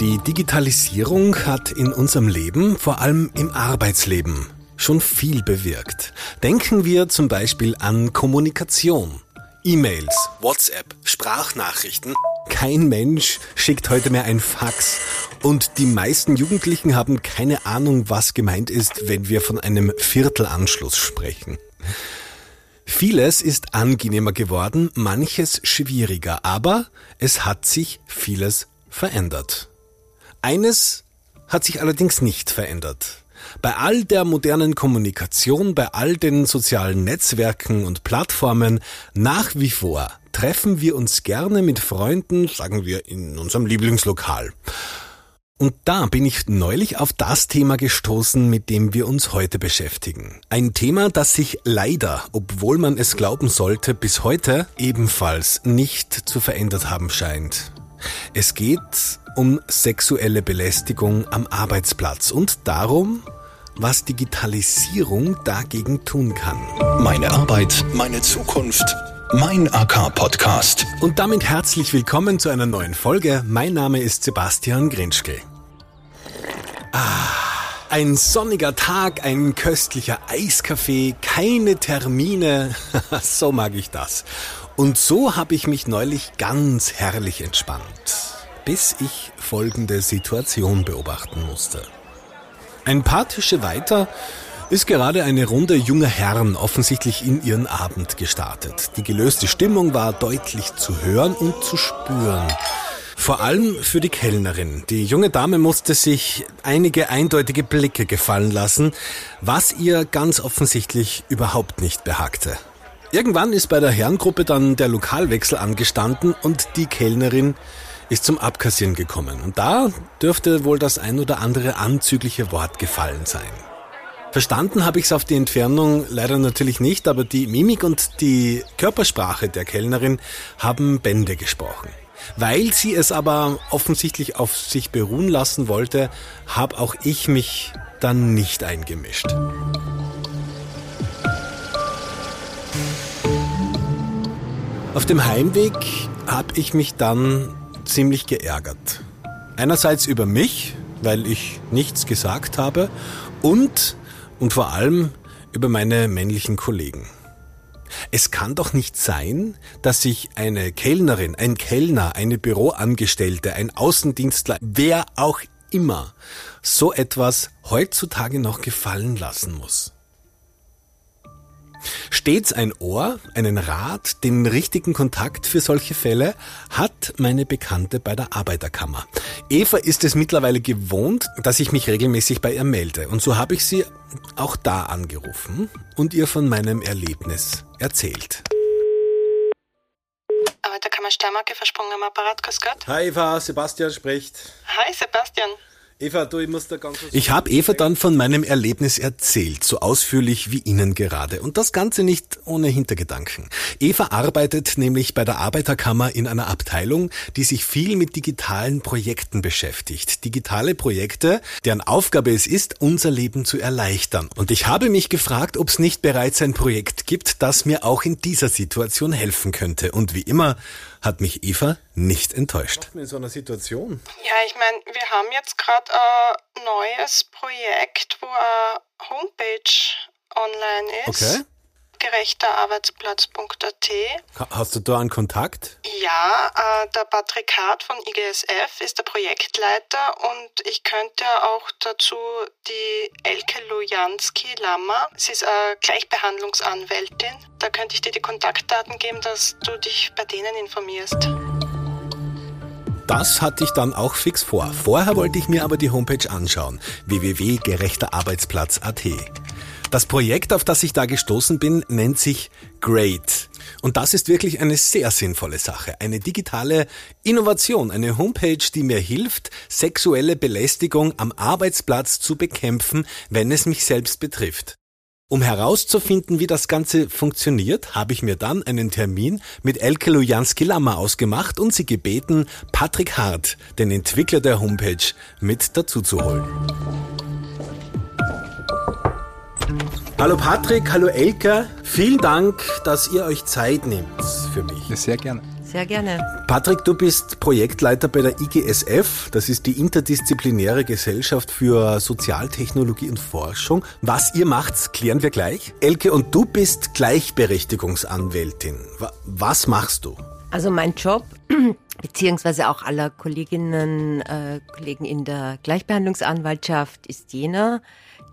Die Digitalisierung hat in unserem Leben, vor allem im Arbeitsleben, schon viel bewirkt. Denken wir zum Beispiel an Kommunikation. E-Mails, WhatsApp, Sprachnachrichten. Kein Mensch schickt heute mehr ein Fax. Und die meisten Jugendlichen haben keine Ahnung, was gemeint ist, wenn wir von einem Viertelanschluss sprechen. Vieles ist angenehmer geworden, manches schwieriger, aber es hat sich vieles verändert. Eines hat sich allerdings nicht verändert. Bei all der modernen Kommunikation, bei all den sozialen Netzwerken und Plattformen, nach wie vor treffen wir uns gerne mit Freunden, sagen wir, in unserem Lieblingslokal. Und da bin ich neulich auf das Thema gestoßen, mit dem wir uns heute beschäftigen. Ein Thema, das sich leider, obwohl man es glauben sollte, bis heute ebenfalls nicht zu verändert haben scheint. Es geht um sexuelle Belästigung am Arbeitsplatz und darum, was Digitalisierung dagegen tun kann. Meine Arbeit, meine Zukunft. Mein AK-Podcast. Und damit herzlich willkommen zu einer neuen Folge. Mein Name ist Sebastian Grinschkel. Ah, ein sonniger Tag, ein köstlicher Eiskaffee, keine Termine. so mag ich das. Und so habe ich mich neulich ganz herrlich entspannt bis ich folgende Situation beobachten musste. Ein paar Tische weiter ist gerade eine Runde junger Herren offensichtlich in ihren Abend gestartet. Die gelöste Stimmung war deutlich zu hören und zu spüren. Vor allem für die Kellnerin. Die junge Dame musste sich einige eindeutige Blicke gefallen lassen, was ihr ganz offensichtlich überhaupt nicht behagte. Irgendwann ist bei der Herrengruppe dann der Lokalwechsel angestanden und die Kellnerin ist zum Abkassieren gekommen. Und da dürfte wohl das ein oder andere anzügliche Wort gefallen sein. Verstanden habe ich es auf die Entfernung leider natürlich nicht, aber die Mimik und die Körpersprache der Kellnerin haben Bände gesprochen. Weil sie es aber offensichtlich auf sich beruhen lassen wollte, habe auch ich mich dann nicht eingemischt. Auf dem Heimweg habe ich mich dann ziemlich geärgert. Einerseits über mich, weil ich nichts gesagt habe und, und vor allem über meine männlichen Kollegen. Es kann doch nicht sein, dass sich eine Kellnerin, ein Kellner, eine Büroangestellte, ein Außendienstler, wer auch immer, so etwas heutzutage noch gefallen lassen muss. Stets ein Ohr, einen Rat, den richtigen Kontakt für solche Fälle hat meine Bekannte bei der Arbeiterkammer. Eva ist es mittlerweile gewohnt, dass ich mich regelmäßig bei ihr melde. Und so habe ich sie auch da angerufen und ihr von meinem Erlebnis erzählt. Arbeiterkammer Steiermark, versprungen am Apparat, grüß Gott. Hi Eva, Sebastian spricht. Hi Sebastian. Eva, du, ich muss da ganz Ich habe Eva dann von meinem Erlebnis erzählt, so ausführlich wie Ihnen gerade. Und das Ganze nicht ohne Hintergedanken. Eva arbeitet nämlich bei der Arbeiterkammer in einer Abteilung, die sich viel mit digitalen Projekten beschäftigt. Digitale Projekte, deren Aufgabe es ist, unser Leben zu erleichtern. Und ich habe mich gefragt, ob es nicht bereits ein Projekt gibt, das mir auch in dieser Situation helfen könnte. Und wie immer hat mich Eva nicht enttäuscht. In so einer Situation? Ja, ich meine, wir haben jetzt gerade ein neues Projekt, wo eine Homepage online ist. Okay gerechterarbeitsplatz.at. Hast du da einen Kontakt? Ja, äh, der Patrick Hart von IGSF ist der Projektleiter und ich könnte auch dazu die Elke Lujanski-Lammer, sie ist eine Gleichbehandlungsanwältin, da könnte ich dir die Kontaktdaten geben, dass du dich bei denen informierst. Das hatte ich dann auch fix vor. Vorher wollte ich mir aber die Homepage anschauen. www.gerechterarbeitsplatz.at. Das Projekt, auf das ich da gestoßen bin, nennt sich Great. Und das ist wirklich eine sehr sinnvolle Sache. Eine digitale Innovation, eine Homepage, die mir hilft, sexuelle Belästigung am Arbeitsplatz zu bekämpfen, wenn es mich selbst betrifft. Um herauszufinden, wie das Ganze funktioniert, habe ich mir dann einen Termin mit Elke Lujanski-Lammer ausgemacht und sie gebeten, Patrick Hart, den Entwickler der Homepage, mit dazu zu holen. Hallo Patrick, hallo Elke, vielen Dank, dass ihr euch Zeit nehmt für mich. Sehr gerne. sehr gerne. Patrick, du bist Projektleiter bei der IGSF. Das ist die interdisziplinäre Gesellschaft für Sozialtechnologie und Forschung. Was ihr macht, klären wir gleich. Elke, und du bist Gleichberechtigungsanwältin. Was machst du? Also mein Job, beziehungsweise auch aller Kolleginnen, äh, Kollegen in der Gleichbehandlungsanwaltschaft ist jener,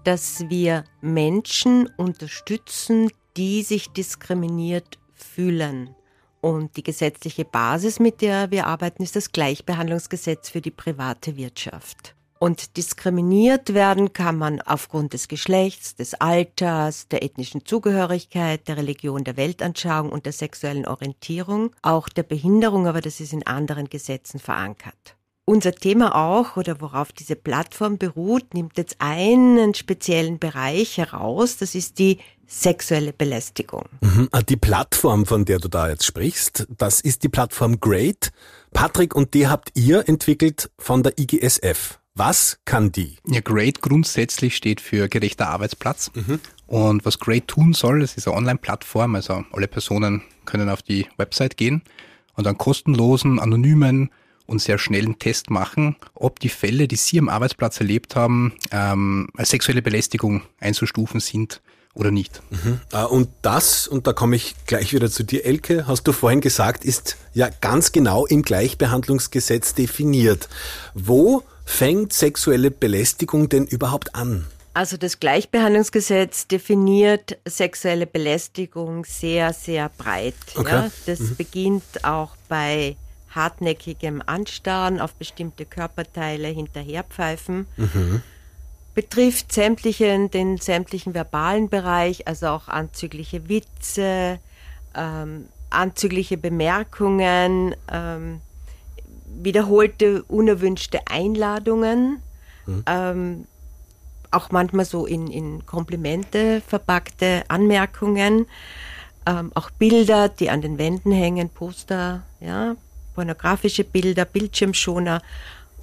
dass wir Menschen unterstützen, die sich diskriminiert fühlen. Und die gesetzliche Basis, mit der wir arbeiten, ist das Gleichbehandlungsgesetz für die private Wirtschaft. Und diskriminiert werden kann man aufgrund des Geschlechts, des Alters, der ethnischen Zugehörigkeit, der Religion, der Weltanschauung und der sexuellen Orientierung, auch der Behinderung, aber das ist in anderen Gesetzen verankert. Unser Thema auch, oder worauf diese Plattform beruht, nimmt jetzt einen speziellen Bereich heraus, das ist die sexuelle Belästigung. Mhm. Ah, die Plattform, von der du da jetzt sprichst, das ist die Plattform Great. Patrick, und die habt ihr entwickelt von der IGSF. Was kann die? Ja, Great grundsätzlich steht für gerechter Arbeitsplatz. Mhm. Und was Great tun soll, das ist eine Online-Plattform, also alle Personen können auf die Website gehen und einen kostenlosen, anonymen und sehr schnellen Test machen, ob die Fälle, die Sie am Arbeitsplatz erlebt haben, ähm, als sexuelle Belästigung einzustufen sind oder nicht. Mhm. Ah, und das, und da komme ich gleich wieder zu dir, Elke, hast du vorhin gesagt, ist ja ganz genau im Gleichbehandlungsgesetz definiert. Wo fängt sexuelle Belästigung denn überhaupt an? Also das Gleichbehandlungsgesetz definiert sexuelle Belästigung sehr, sehr breit. Okay. Ja. Das mhm. beginnt auch bei hartnäckigem Anstarren auf bestimmte Körperteile hinterherpfeifen. Mhm. Betrifft sämtlichen, den sämtlichen verbalen Bereich, also auch anzügliche Witze, ähm, anzügliche Bemerkungen, ähm, wiederholte unerwünschte Einladungen, mhm. ähm, auch manchmal so in, in Komplimente verpackte Anmerkungen, ähm, auch Bilder, die an den Wänden hängen, Poster, ja, pornografische Bilder, Bildschirmschoner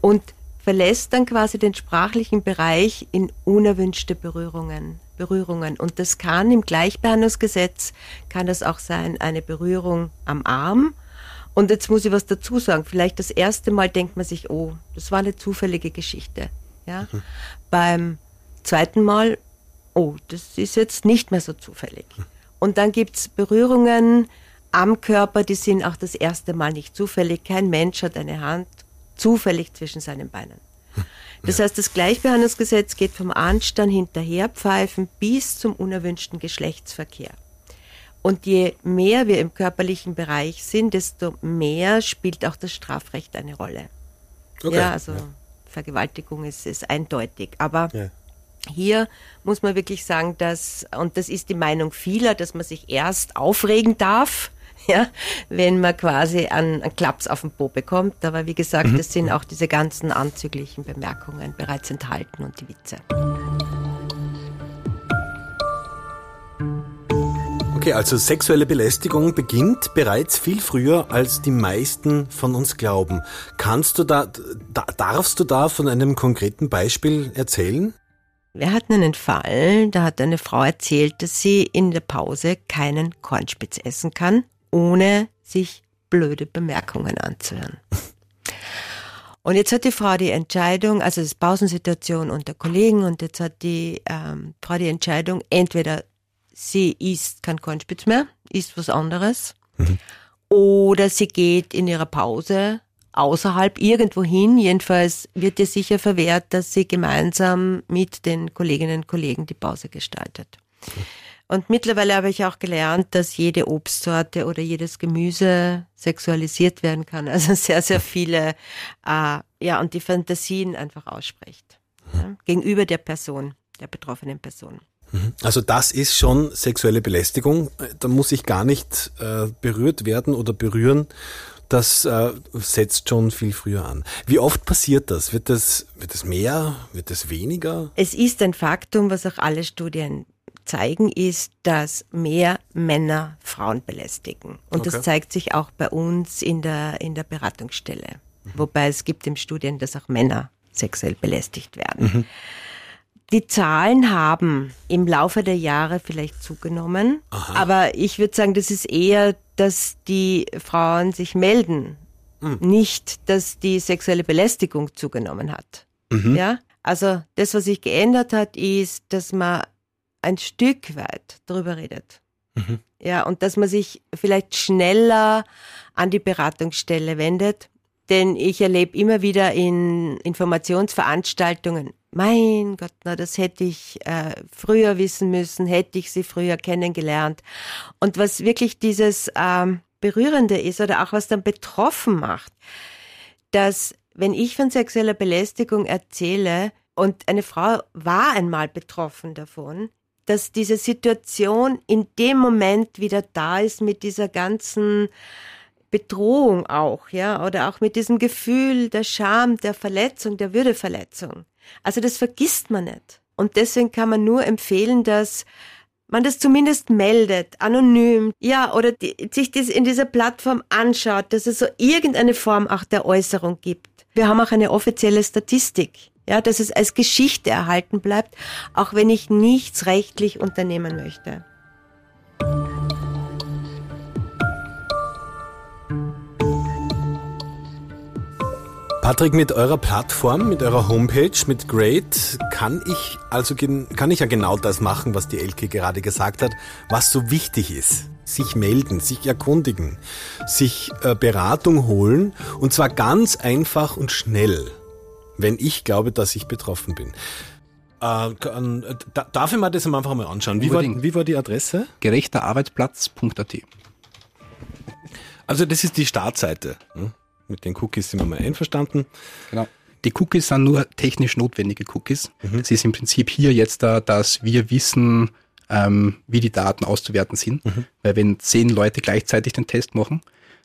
und verlässt dann quasi den sprachlichen Bereich in unerwünschte Berührungen. Berührungen. Und das kann im Gleichbehandlungsgesetz, kann das auch sein, eine Berührung am Arm. Und jetzt muss ich was dazu sagen. Vielleicht das erste Mal denkt man sich, oh, das war eine zufällige Geschichte. Ja? Mhm. Beim zweiten Mal, oh, das ist jetzt nicht mehr so zufällig. Und dann gibt's Berührungen, am Körper, die sind auch das erste Mal nicht zufällig. Kein Mensch hat eine Hand zufällig zwischen seinen Beinen. Das ja. heißt, das Gleichbehandlungsgesetz geht vom Anstand hinterherpfeifen bis zum unerwünschten Geschlechtsverkehr. Und je mehr wir im körperlichen Bereich sind, desto mehr spielt auch das Strafrecht eine Rolle. Okay. Ja, also ja. Vergewaltigung ist, ist eindeutig. Aber ja. hier muss man wirklich sagen, dass, und das ist die Meinung vieler, dass man sich erst aufregen darf, ja, wenn man quasi einen, einen Klaps auf den Po bekommt. Aber wie gesagt, mhm. es sind auch diese ganzen anzüglichen Bemerkungen bereits enthalten und die Witze. Okay, also sexuelle Belästigung beginnt bereits viel früher, als die meisten von uns glauben. Kannst du da, da darfst du da von einem konkreten Beispiel erzählen? Wir hatten einen Fall, da hat eine Frau erzählt, dass sie in der Pause keinen Kornspitz essen kann, ohne sich blöde Bemerkungen anzuhören. Und jetzt hat die Frau die Entscheidung, also das Pausensituation unter Kollegen, und jetzt hat die ähm, Frau die Entscheidung, entweder sie isst kein Kornspitz mehr, isst was anderes, mhm. oder sie geht in ihrer Pause außerhalb irgendwo hin. Jedenfalls wird ihr sicher verwehrt, dass sie gemeinsam mit den Kolleginnen und Kollegen die Pause gestaltet. Mhm. Und mittlerweile habe ich auch gelernt, dass jede Obstsorte oder jedes Gemüse sexualisiert werden kann. Also sehr, sehr viele, äh, ja, und die Fantasien einfach ausspricht. Ja, gegenüber der Person, der betroffenen Person. Mhm. Also das ist schon sexuelle Belästigung. Da muss ich gar nicht äh, berührt werden oder berühren. Das äh, setzt schon viel früher an. Wie oft passiert das? Wird das, wird das mehr? Wird das weniger? Es ist ein Faktum, was auch alle Studien zeigen, ist, dass mehr Männer Frauen belästigen. Und okay. das zeigt sich auch bei uns in der, in der Beratungsstelle. Mhm. Wobei es gibt im Studien, dass auch Männer sexuell belästigt werden. Mhm. Die Zahlen haben im Laufe der Jahre vielleicht zugenommen, Aha. aber ich würde sagen, das ist eher dass die Frauen sich melden, mhm. nicht, dass die sexuelle Belästigung zugenommen hat. Mhm. Ja, also das, was sich geändert hat, ist, dass man ein Stück weit darüber redet. Mhm. Ja, und dass man sich vielleicht schneller an die Beratungsstelle wendet. Denn ich erlebe immer wieder in Informationsveranstaltungen, mein Gott, na, das hätte ich äh, früher wissen müssen, hätte ich sie früher kennengelernt. Und was wirklich dieses ähm, Berührende ist oder auch was dann betroffen macht, dass wenn ich von sexueller Belästigung erzähle und eine Frau war einmal betroffen davon, dass diese Situation in dem Moment wieder da ist mit dieser ganzen Bedrohung auch, ja, oder auch mit diesem Gefühl der Scham, der Verletzung, der Würdeverletzung. Also das vergisst man nicht. Und deswegen kann man nur empfehlen, dass man das zumindest meldet, anonym, ja, oder die, sich das in dieser Plattform anschaut, dass es so irgendeine Form auch der Äußerung gibt. Wir haben auch eine offizielle Statistik, ja, dass es als Geschichte erhalten bleibt, auch wenn ich nichts rechtlich unternehmen möchte. Patrick, mit eurer Plattform, mit eurer Homepage, mit Great, kann ich also kann ich ja genau das machen, was die Elke gerade gesagt hat, was so wichtig ist. Sich melden, sich erkundigen, sich äh, Beratung holen und zwar ganz einfach und schnell, wenn ich glaube, dass ich betroffen bin. Äh, äh, darf ich mir das einfach mal anschauen? Wie war, wie war die Adresse? Gerechterarbeitsplatz.at. Also das ist die Startseite. Hm? Mit den Cookies sind wir mal einverstanden. Genau. Die Cookies sind nur technisch notwendige Cookies. Mhm. Es ist im Prinzip hier jetzt da, dass wir wissen, ähm, wie die Daten auszuwerten sind. Mhm. Weil wenn zehn Leute gleichzeitig den Test machen,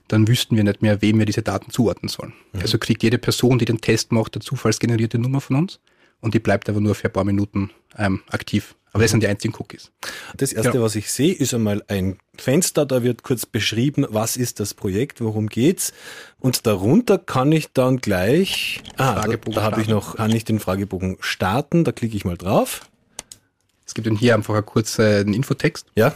dann wüssten wir nicht mehr, wem wir diese Daten zuordnen sollen. Mhm. Also kriegt jede Person, die den Test macht, eine zufallsgenerierte Nummer von uns und die bleibt aber nur für ein paar Minuten ähm, aktiv. Aber das sind die einzigen Cookies. Das erste, genau. was ich sehe, ist einmal ein Fenster, da wird kurz beschrieben, was ist das Projekt, worum geht's. Und darunter kann ich dann gleich, ah, da, da habe ich noch, kann ich den Fragebogen starten, da klicke ich mal drauf. Es gibt dann hier einfach einen kurzen Infotext. Ja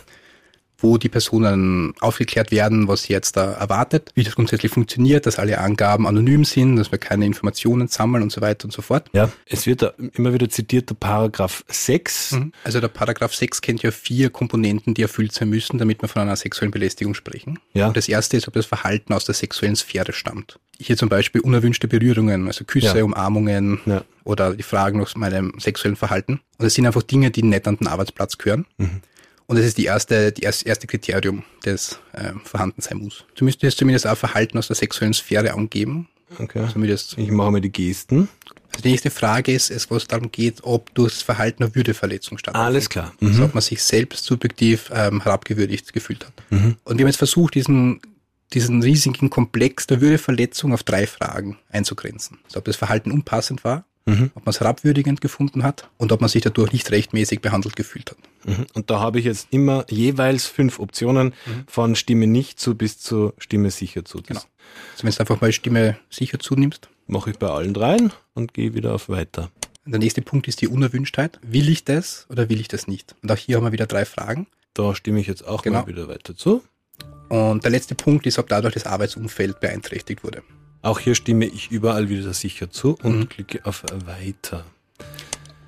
wo die Personen aufgeklärt werden, was sie jetzt da erwartet, wie das grundsätzlich funktioniert, dass alle Angaben anonym sind, dass wir keine Informationen sammeln und so weiter und so fort. Ja, es wird da immer wieder zitiert der Paragraph 6. Mhm. Also der Paragraph 6 kennt ja vier Komponenten, die erfüllt sein müssen, damit wir von einer sexuellen Belästigung sprechen. Ja. Und das erste ist, ob das Verhalten aus der sexuellen Sphäre stammt. Hier zum Beispiel unerwünschte Berührungen, also Küsse, ja. Umarmungen ja. oder die Fragen nach meinem sexuellen Verhalten. Und das sind einfach Dinge, die nicht an den Arbeitsplatz gehören. Mhm. Und das ist die erste, die erste Kriterium, das äh, vorhanden sein muss. Du müsstest zumindest auch Verhalten aus der sexuellen Sphäre angeben. Okay. Zumindest ich mache mal die Gesten. Also die nächste Frage ist, es, was darum geht, ob durch das Verhalten eine Würdeverletzung stattfindet. Alles klar. Mhm. Also ob man sich selbst subjektiv ähm, herabgewürdigt gefühlt hat. Mhm. Und wir haben jetzt versucht, diesen, diesen riesigen Komplex der Würdeverletzung auf drei Fragen einzugrenzen. Also ob das Verhalten unpassend war, mhm. ob man es herabwürdigend gefunden hat und ob man sich dadurch nicht rechtmäßig behandelt gefühlt hat. Mhm. Und da habe ich jetzt immer jeweils fünf Optionen mhm. von Stimme nicht zu bis zu Stimme sicher zu. Genau. Also wenn du einfach mal Stimme sicher zunimmst. Mache ich bei allen dreien und gehe wieder auf weiter. Der nächste Punkt ist die Unerwünschtheit. Will ich das oder will ich das nicht? Und auch hier haben wir wieder drei Fragen. Da stimme ich jetzt auch genau. mal wieder weiter zu. Und der letzte Punkt ist, ob dadurch das Arbeitsumfeld beeinträchtigt wurde. Auch hier stimme ich überall wieder sicher zu und mhm. klicke auf Weiter.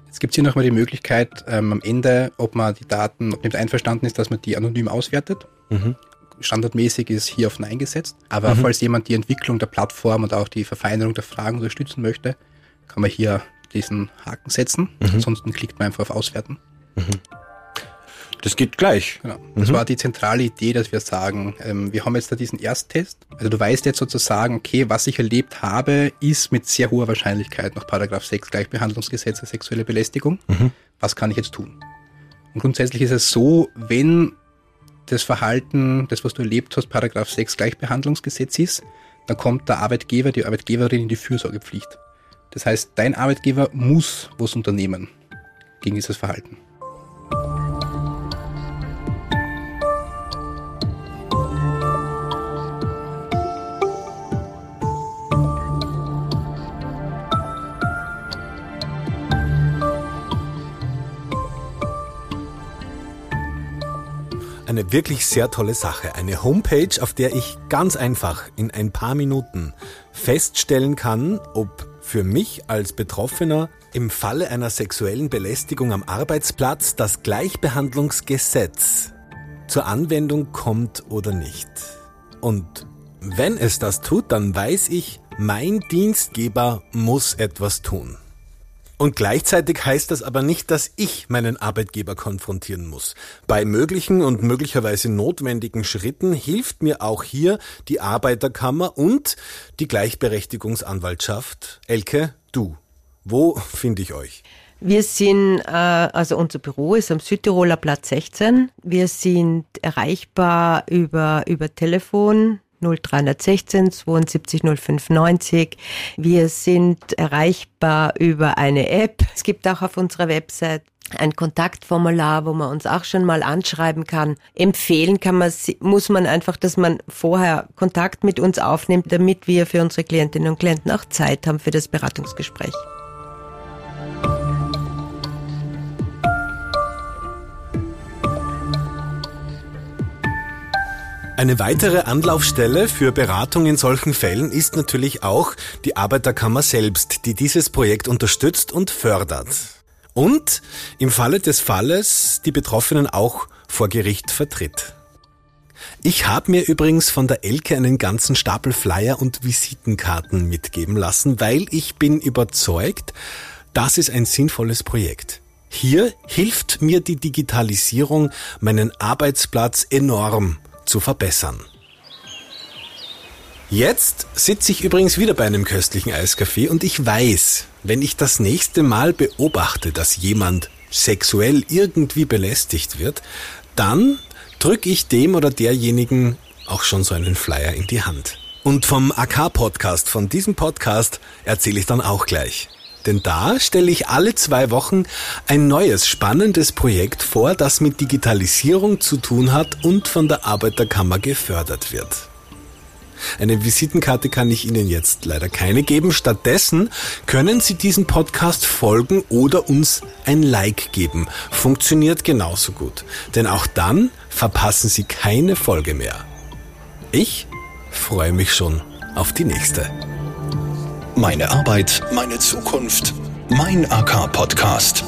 Jetzt gibt es hier nochmal die Möglichkeit ähm, am Ende, ob man die Daten, ob nicht einverstanden ist, dass man die anonym auswertet. Mhm. Standardmäßig ist hier auf Nein gesetzt. Aber mhm. falls jemand die Entwicklung der Plattform und auch die Verfeinerung der Fragen unterstützen möchte, kann man hier diesen Haken setzen. Mhm. Ansonsten klickt man einfach auf Auswerten. Das geht gleich. Genau. Das mhm. war die zentrale Idee, dass wir sagen, ähm, wir haben jetzt da diesen Ersttest. Also du weißt jetzt sozusagen, okay, was ich erlebt habe, ist mit sehr hoher Wahrscheinlichkeit nach Paragraph 6 Gleichbehandlungsgesetz sexuelle Belästigung. Mhm. Was kann ich jetzt tun? Und grundsätzlich ist es so, wenn das Verhalten, das was du erlebt hast, Paragraph 6 Gleichbehandlungsgesetz ist, dann kommt der Arbeitgeber, die Arbeitgeberin in die Fürsorgepflicht. Das heißt, dein Arbeitgeber muss was unternehmen gegen dieses Verhalten. Eine wirklich sehr tolle Sache. Eine Homepage, auf der ich ganz einfach in ein paar Minuten feststellen kann, ob für mich als Betroffener im Falle einer sexuellen Belästigung am Arbeitsplatz das Gleichbehandlungsgesetz zur Anwendung kommt oder nicht. Und wenn es das tut, dann weiß ich, mein Dienstgeber muss etwas tun. Und gleichzeitig heißt das aber nicht, dass ich meinen Arbeitgeber konfrontieren muss. Bei möglichen und möglicherweise notwendigen Schritten hilft mir auch hier die Arbeiterkammer und die Gleichberechtigungsanwaltschaft. Elke, du. Wo finde ich euch? Wir sind, äh, also unser Büro ist am Südtiroler Platz 16. Wir sind erreichbar über, über Telefon 0316 72 0590. Wir sind erreichbar über eine App. Es gibt auch auf unserer Website ein Kontaktformular, wo man uns auch schon mal anschreiben kann. Empfehlen kann man, muss man einfach, dass man vorher Kontakt mit uns aufnimmt, damit wir für unsere Klientinnen und Klienten auch Zeit haben für das Beratungsgespräch. Eine weitere Anlaufstelle für Beratung in solchen Fällen ist natürlich auch die Arbeiterkammer selbst, die dieses Projekt unterstützt und fördert. Und im Falle des Falles die Betroffenen auch vor Gericht vertritt. Ich habe mir übrigens von der Elke einen ganzen Stapel Flyer und Visitenkarten mitgeben lassen, weil ich bin überzeugt, das ist ein sinnvolles Projekt. Hier hilft mir die Digitalisierung meinen Arbeitsplatz enorm zu verbessern. Jetzt sitze ich übrigens wieder bei einem köstlichen Eiskaffee und ich weiß, wenn ich das nächste Mal beobachte, dass jemand sexuell irgendwie belästigt wird, dann drücke ich dem oder derjenigen auch schon so einen Flyer in die Hand. Und vom AK-Podcast, von diesem Podcast, erzähle ich dann auch gleich. Denn da stelle ich alle zwei Wochen ein neues spannendes Projekt vor, das mit Digitalisierung zu tun hat und von der Arbeiterkammer gefördert wird. Eine Visitenkarte kann ich Ihnen jetzt leider keine geben. Stattdessen können Sie diesen Podcast folgen oder uns ein Like geben. Funktioniert genauso gut. Denn auch dann verpassen Sie keine Folge mehr. Ich freue mich schon auf die nächste. Meine Arbeit, meine Zukunft, mein AK-Podcast.